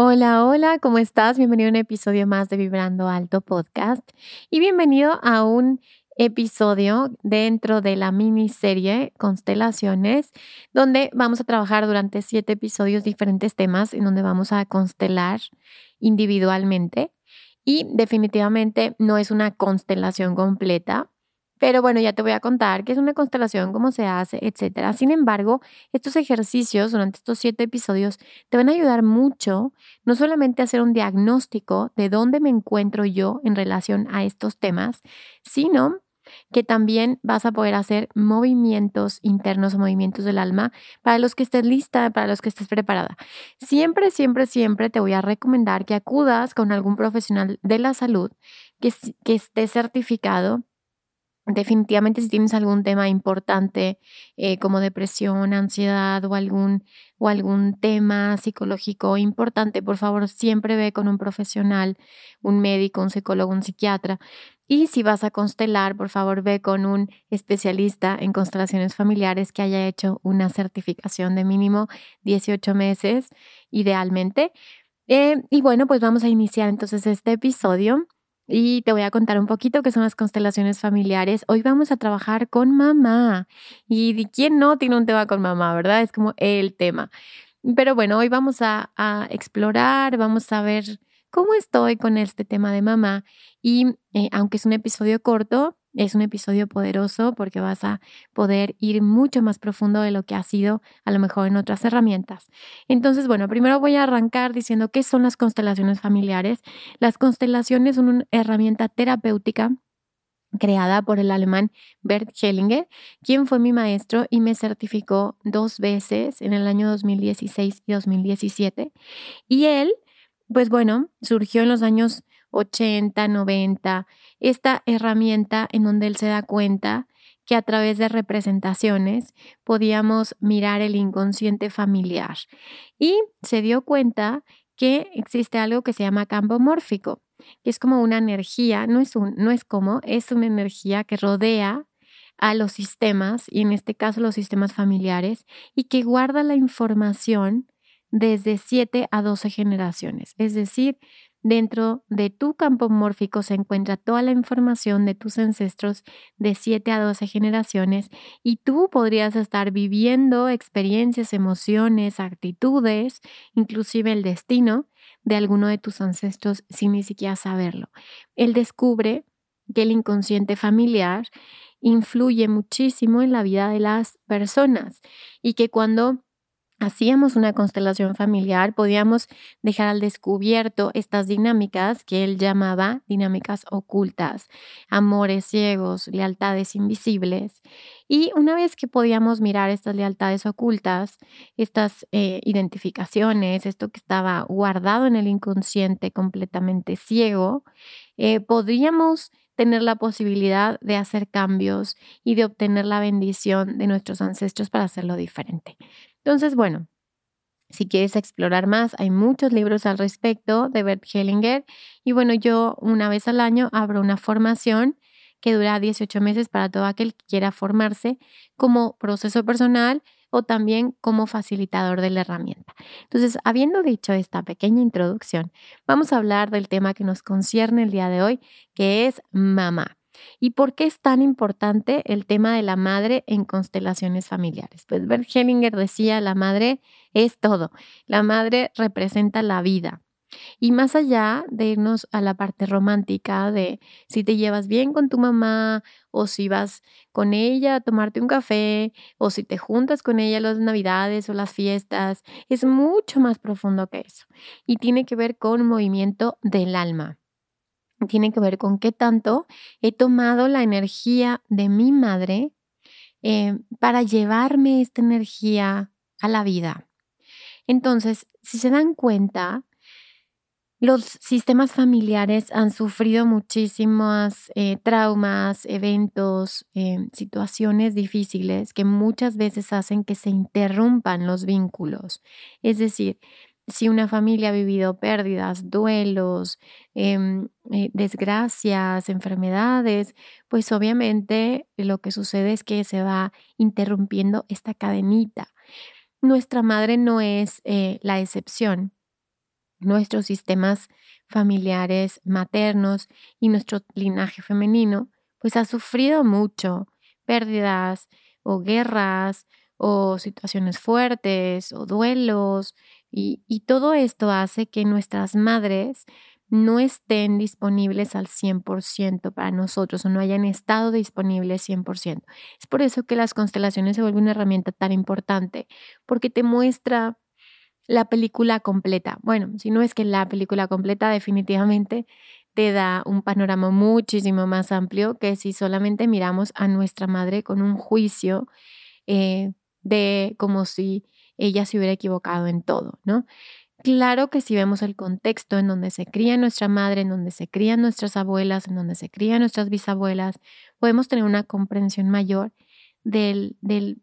Hola, hola, ¿cómo estás? Bienvenido a un episodio más de Vibrando Alto Podcast y bienvenido a un episodio dentro de la miniserie Constelaciones, donde vamos a trabajar durante siete episodios diferentes temas en donde vamos a constelar individualmente y definitivamente no es una constelación completa, pero bueno, ya te voy a contar qué es una constelación, cómo se hace, etcétera. Sin embargo, estos ejercicios durante estos siete episodios te van a ayudar mucho, no solamente a hacer un diagnóstico de dónde me encuentro yo en relación a estos temas, sino que también vas a poder hacer movimientos internos o movimientos del alma para los que estés lista, para los que estés preparada. Siempre, siempre, siempre te voy a recomendar que acudas con algún profesional de la salud que, que esté certificado definitivamente si tienes algún tema importante eh, como depresión, ansiedad o algún, o algún tema psicológico importante, por favor siempre ve con un profesional, un médico, un psicólogo, un psiquiatra. Y si vas a constelar, por favor ve con un especialista en constelaciones familiares que haya hecho una certificación de mínimo 18 meses, idealmente. Eh, y bueno, pues vamos a iniciar entonces este episodio y te voy a contar un poquito qué son las constelaciones familiares. Hoy vamos a trabajar con mamá. ¿Y quién no tiene un tema con mamá, verdad? Es como el tema. Pero bueno, hoy vamos a, explorar, vamos a ver cómo estoy con este tema de mamá. Y eh, aunque es un episodio corto, es un episodio poderoso porque vas a poder ir mucho más profundo de lo que ha sido a lo mejor en otras herramientas. Entonces, bueno, primero voy a arrancar diciendo qué son las constelaciones familiares. Las constelaciones son una herramienta terapéutica creada por el alemán Bert Hellinger, quien fue mi maestro y me certificó dos veces en el año 2016 y 2017. Y él, pues bueno, surgió en los años 80, 90, esta herramienta en donde él se da cuenta que a través de representaciones podíamos mirar el inconsciente familiar y se dio cuenta que existe algo que se llama campo mórfico, que es como una energía, no es, un, no es como, es una energía que rodea a los sistemas, y en este caso los sistemas familiares, y que guarda la información desde 7 a 12 generaciones. Es decir, Dentro de tu campo mórfico se encuentra toda la información de tus ancestros de 7 a 12 generaciones y tú podrías estar viviendo experiencias, emociones, actitudes, inclusive el destino de alguno de tus ancestros sin ni siquiera saberlo. Él descubre que el inconsciente familiar influye muchísimo en la vida de las personas y que cuando hacíamos una constelación familiar, podíamos dejar al descubierto estas dinámicas que él llamaba dinámicas ocultas, amores ciegos, lealtades invisibles. Y una vez que podíamos mirar estas lealtades ocultas, estas eh, identificaciones, esto que estaba guardado en el inconsciente completamente ciego, eh, podríamos tener la posibilidad de hacer cambios y de obtener la bendición de nuestros ancestros para hacerlo diferente. Entonces, bueno, si quieres explorar más, hay muchos libros al respecto de Bert Hellinger. Y bueno, yo una vez al año abro una formación que dura 18 meses para todo aquel que quiera formarse como proceso personal o también como facilitador de la herramienta. Entonces, habiendo dicho esta pequeña introducción, vamos a hablar del tema que nos concierne el día de hoy, que es mamá. ¿Y por qué es tan importante el tema de la madre en constelaciones familiares? Pues Bert Hellinger decía, la madre es todo. La madre representa la vida. Y más allá de irnos a la parte romántica de si te llevas bien con tu mamá o si vas con ella a tomarte un café o si te juntas con ella las navidades o las fiestas, es mucho más profundo que eso. Y tiene que ver con movimiento del alma. Tiene que ver con qué tanto he tomado la energía de mi madre eh, para llevarme esta energía a la vida. Entonces, si se dan cuenta, los sistemas familiares han sufrido muchísimos eh, traumas, eventos, eh, situaciones difíciles que muchas veces hacen que se interrumpan los vínculos. Es decir, si una familia ha vivido pérdidas, duelos, em, eh, desgracias, enfermedades, pues obviamente lo que sucede es que se va interrumpiendo esta cadenita. Nuestra madre no es la excepción nuestros sistemas familiares maternos y nuestro linaje femenino, pues ha sufrido mucho pérdidas o guerras o situaciones fuertes o duelos y, y todo esto hace que nuestras madres no estén disponibles al 100% para nosotros o no hayan estado disponibles 100%. Es por eso que las constelaciones se vuelven una herramienta tan importante, porque te muestra la película completa. Bueno, si no es que la película completa definitivamente te da un panorama muchísimo más amplio que si solamente miramos a nuestra madre con un juicio eh, de como si ella se hubiera equivocado en todo, ¿no? Claro que si vemos el contexto en donde se cría nuestra madre, en donde se crían nuestras abuelas, en donde se crían nuestras bisabuelas, podemos tener una comprensión mayor del, del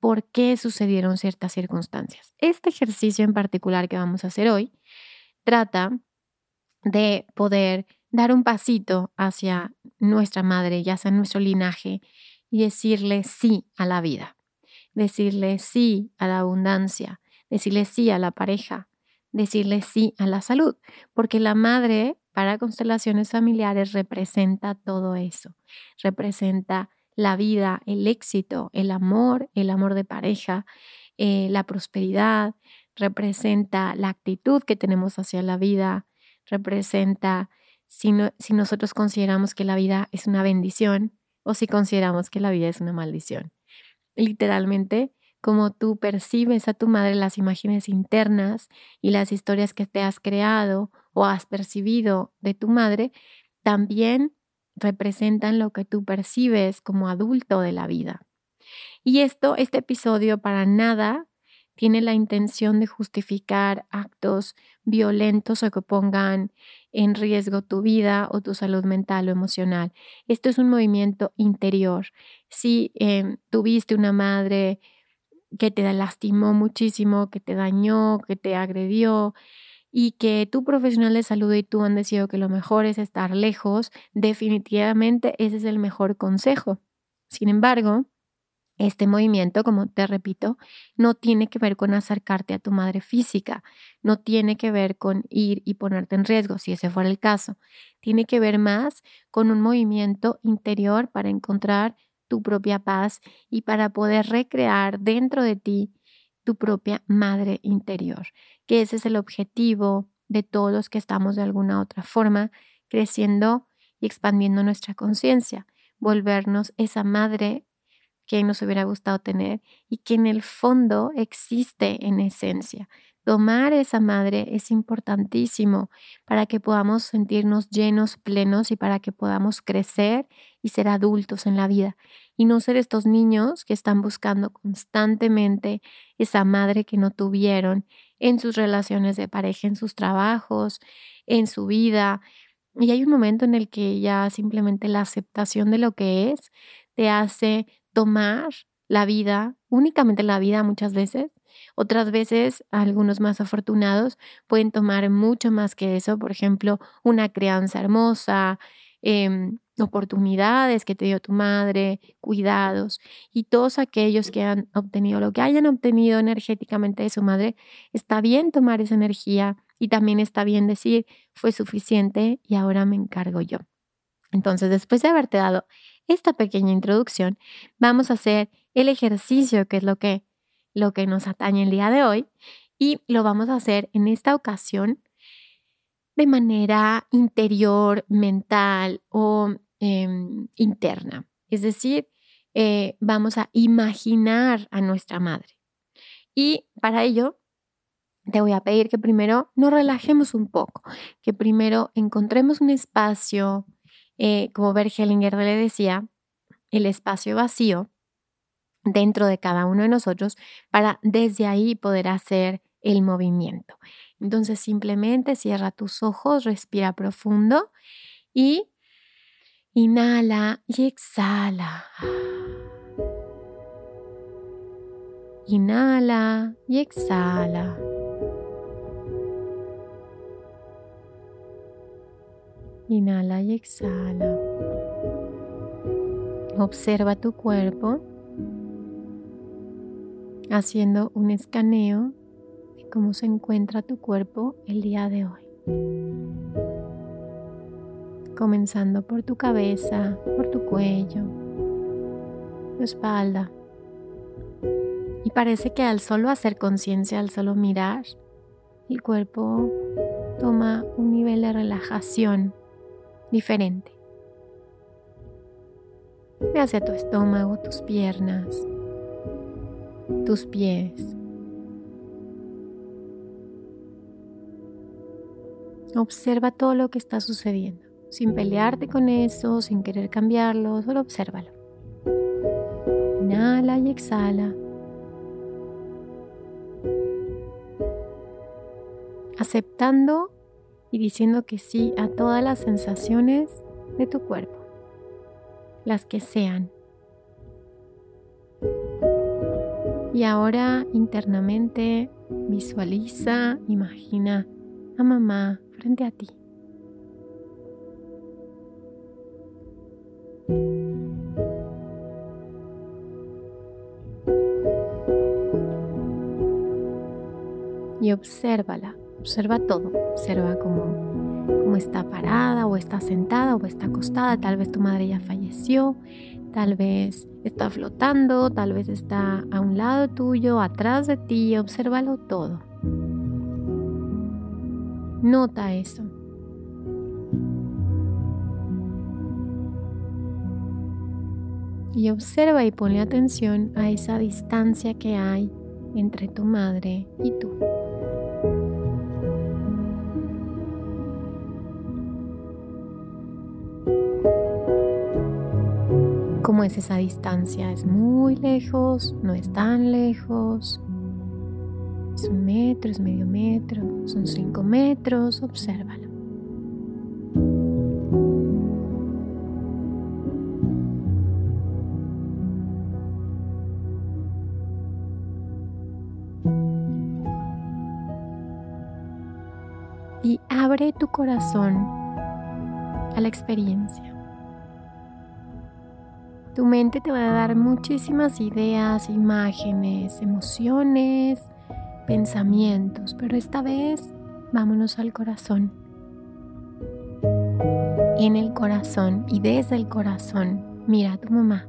por qué sucedieron ciertas circunstancias. Este ejercicio en particular que vamos a hacer hoy trata de poder dar un pasito hacia nuestra madre, ya sea nuestro linaje, y decirle sí a la vida, decirle sí a la abundancia, decirle sí a la pareja, decirle sí a la salud, porque la madre para constelaciones familiares representa todo eso, representa la vida, el éxito, el amor, el amor de pareja, eh, la prosperidad, representa la actitud que tenemos hacia la vida, representa si, si nosotros consideramos que la vida es una bendición o si consideramos que la vida es una maldición. Literalmente, como tú percibes a tu madre las imágenes internas y las historias que te has creado o has percibido de tu madre, también representan lo que tú percibes como adulto de la vida. Y esto, este episodio para nada tiene la intención de justificar actos violentos o que pongan en riesgo tu vida o tu salud mental o emocional. Esto es un movimiento interior. Si em, tuviste una madre que te lastimó muchísimo, que te dañó, que te agredió, y que tu profesional de salud y tú han decidido que lo mejor es estar lejos, definitivamente ese es el mejor consejo. Sin embargo, este movimiento, como te repito, no tiene que ver con acercarte a tu madre física, no tiene que ver con ir y ponerte en riesgo, si ese fuera el caso. Tiene que ver más con un movimiento interior para encontrar tu propia paz y para poder recrear dentro de ti tu propia madre interior, que ese es el objetivo de todos que estamos de alguna otra forma creciendo y expandiendo nuestra conciencia, volvernos esa madre que nos hubiera gustado tener y que en el fondo existe en esencia. Tomar esa madre es importantísimo para que podamos sentirnos llenos, plenos y para que podamos crecer y ser adultos en la vida y no ser estos niños que están buscando constantemente esa madre que no tuvieron en sus relaciones de pareja, en sus trabajos, en su vida. Y hay un momento en el que ya simplemente la aceptación de lo que es te hace tomar la vida, únicamente la vida muchas veces. Otras veces, algunos más afortunados pueden tomar mucho más que eso, por ejemplo, una crianza hermosa, eh, oportunidades que te dio tu madre, cuidados y todos aquellos que han obtenido lo que hayan obtenido energéticamente de su madre, está bien tomar esa energía y también está bien decir, fue suficiente y ahora me encargo yo. Entonces, después de haberte dado esta pequeña introducción, vamos a hacer el ejercicio que es lo que lo que nos atañe el día de hoy y lo vamos a hacer en esta ocasión de manera interior, mental o em, interna. Es decir, eh, vamos a imaginar a nuestra madre. Y para ello, te voy a pedir que primero nos relajemos un poco, que primero encontremos un espacio, eh, como Bergelinger le decía, el espacio vacío dentro de cada uno de nosotros para desde ahí poder hacer el movimiento. Entonces simplemente cierra tus ojos, respira profundo y inhala y exhala. Inhala y exhala. Inhala y exhala. Observa tu cuerpo haciendo un escaneo de cómo se encuentra tu cuerpo el día de hoy. Comenzando por tu cabeza, por tu cuello, tu espalda. Y parece que al solo hacer conciencia, al solo mirar, el cuerpo toma un nivel de relajación diferente. Ve hacia tu estómago, tus piernas, tus pies. Observa todo lo que está sucediendo, sin pelearte con eso, sin querer cambiarlo, solo obsérvalo. Inhala y exhala. Aceptando y diciendo que sí a todas las sensaciones de tu cuerpo, las que sean. Y ahora internamente visualiza, imagina a mamá frente a ti. Obsérvala, observa todo, observa cómo, cómo está parada o está sentada o está acostada, tal vez tu madre ya falleció, Tal vez está flotando, tal vez está a un lado tuyo, atrás de ti, obsérvalo todo. Nota eso. Y observa y ponle atención a esa distancia que hay entre tu madre y tú. ¿Cómo es esa distancia? ¿Es muy lejos? ¿No es tan lejos? ¿Es un metro? ¿Es medio metro? ¿Son cinco metros? Obsérvalo. Y abre tu corazón a la experiencia. Tu mente te va a dar muchísimas ideas, imágenes, emociones, pensamientos, pero esta vez vámonos al corazón. En el corazón y desde el corazón, mira a tu mamá.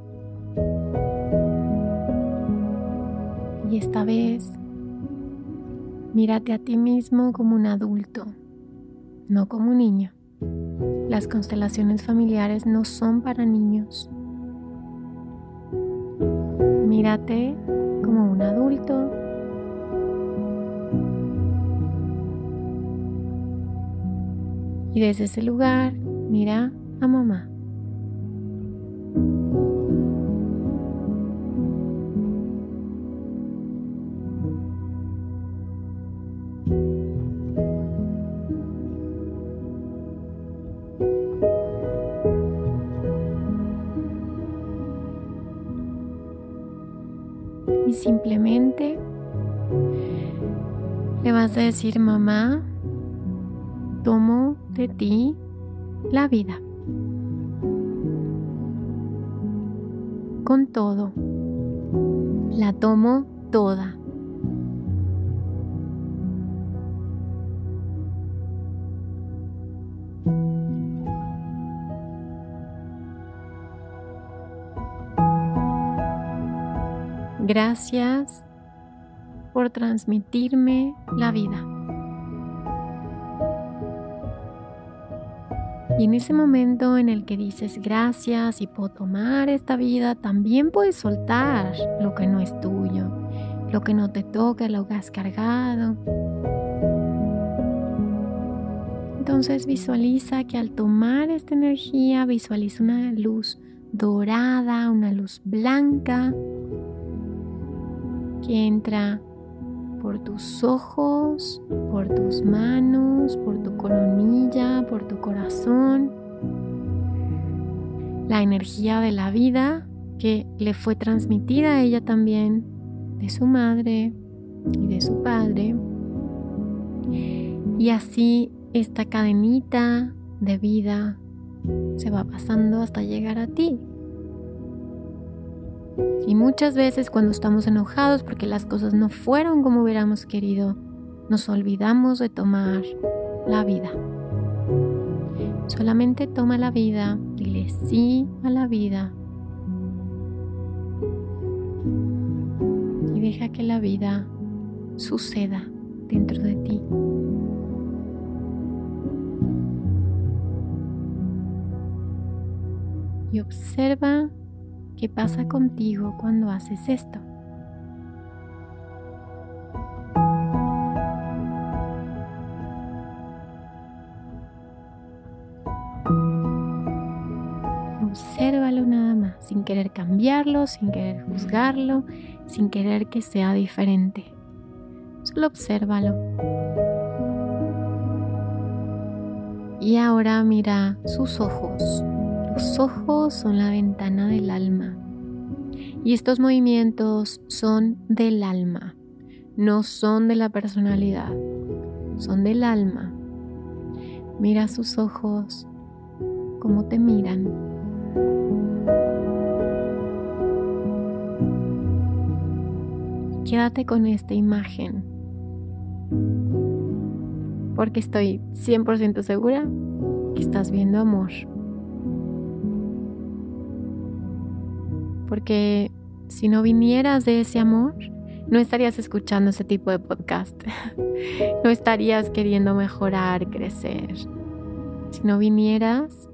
Y esta vez, mírate a ti mismo como un adulto, no como un niño. Las constelaciones familiares no son para niños Mírate como un adulto. Y desde ese lugar, mira a mamá. Decir, mamá, tomo de ti la vida. Con todo, la tomo toda. Gracias por transmitirme la vida. Y en ese momento en el que dices gracias y puedo tomar esta vida, también puedes soltar lo que no es tuyo, lo que no te toca, lo que has cargado. Entonces visualiza que al tomar esta energía, visualiza una luz dorada, una luz blanca que entra por tus ojos, por tus manos, por tu coronilla, por tu corazón. La energía de la vida que le fue transmitida a ella también de su madre y de su padre. Y así esta cadenita de vida se va pasando hasta llegar a ti. Y muchas veces cuando estamos enojados porque las cosas no fueron como hubiéramos querido, nos olvidamos de tomar la vida. Solamente toma la vida, dile sí a la vida. Y deja que la vida suceda dentro de ti. Y observa ¿Qué pasa contigo cuando haces esto? Obsérvalo nada más, sin querer cambiarlo, sin querer juzgarlo, sin querer que sea diferente. Solo obsérvalo. Y ahora mira sus ojos. Los ojos son la ventana del alma y estos movimientos son del alma, no son de la personalidad, son del alma. Mira sus ojos, cómo te miran. Quédate con esta imagen, porque estoy 100% segura que estás viendo amor. Porque si no vinieras de ese amor, no estarías escuchando ese tipo de podcast, no estarías queriendo mejorar, crecer. Si no vinieras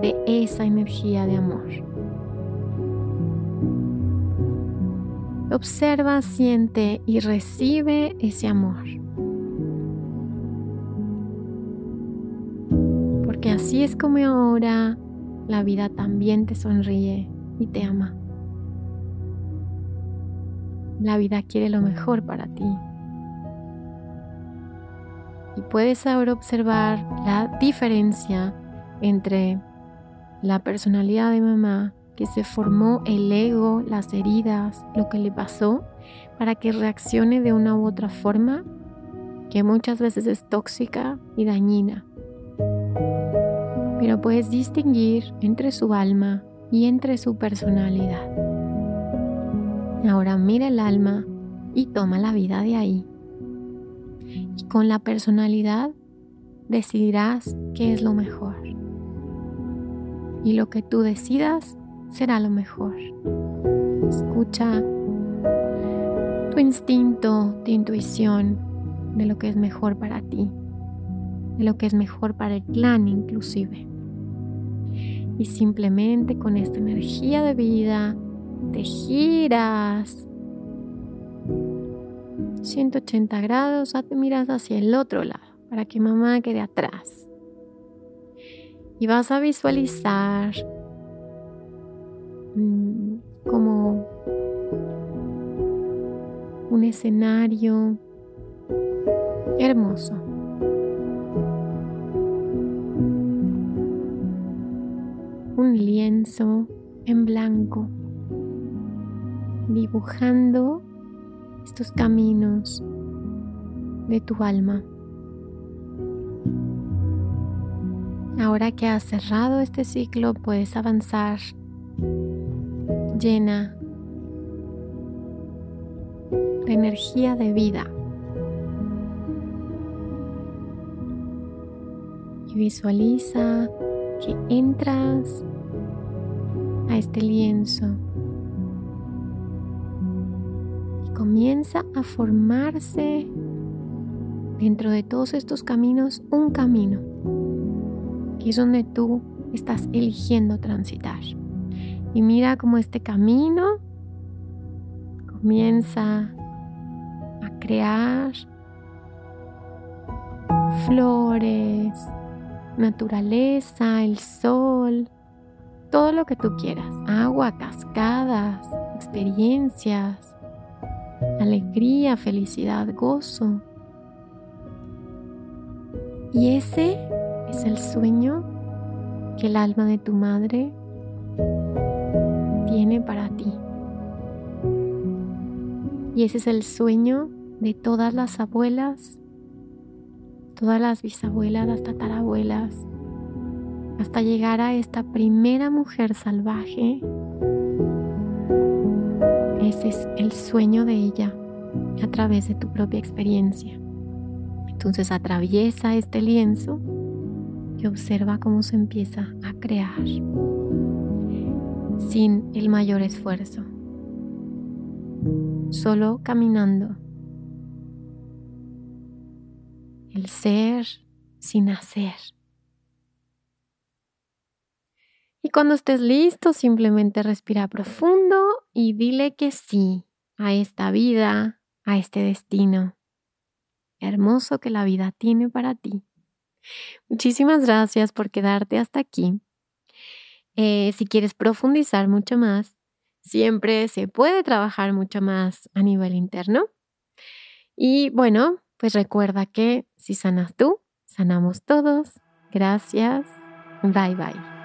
de esa energía de amor. Observa, siente y recibe ese amor. Porque así es como ahora la vida también te sonríe y te ama. La vida quiere lo mejor para ti. Y puedes ahora observar la diferencia entre la personalidad de mamá, que se formó el ego, las heridas, lo que le pasó, para que reaccione de una u otra forma que muchas veces es tóxica y dañina pero puedes distinguir entre su alma y entre su personalidad. Ahora mira el alma y toma la vida de ahí. Y con la personalidad decidirás qué es lo mejor. Y lo que tú decidas será lo mejor. Escucha tu instinto, tu intuición de lo que es mejor para ti de lo que es mejor para el clan inclusive. Y simplemente con esta energía de vida te giras 180 grados, te miras hacia el otro lado para que mamá quede atrás. Y vas a visualizar mm, como un escenario hermoso un lienzo en blanco, dibujando estos caminos de tu alma. Ahora que has cerrado este ciclo, puedes avanzar llena de energía de vida. Y visualiza que entras a este lienzo y comienza a formarse dentro de todos estos caminos un camino. Ahí es donde tú estás eligiendo transitar. Y mira cómo este camino comienza a crear flores, naturaleza, el sol, todo lo que tú quieras, agua, cascadas, experiencias, alegría, felicidad, gozo. Y ese es el sueño que el alma de tu madre tiene para ti. Y ese es el sueño de todas las abuelas, todas las bisabuelas, las tatarabuelas, hasta llegar a esta primera mujer salvaje. Ese es el sueño de ella a través de tu propia experiencia. Entonces atraviesa este lienzo y observa cómo se empieza a crear sin el mayor esfuerzo, solo caminando. El ser sin hacer. Y cuando estés listo, simplemente respira profundo y dile que sí a esta vida, a este destino hermoso que la vida tiene para ti. Muchísimas gracias por quedarte hasta aquí. Eh, si quieres profundizar mucho más, siempre se puede trabajar mucho más a nivel interno. Y bueno, pues recuerda que si sanas tú, sanamos todos. Gracias. Bye bye.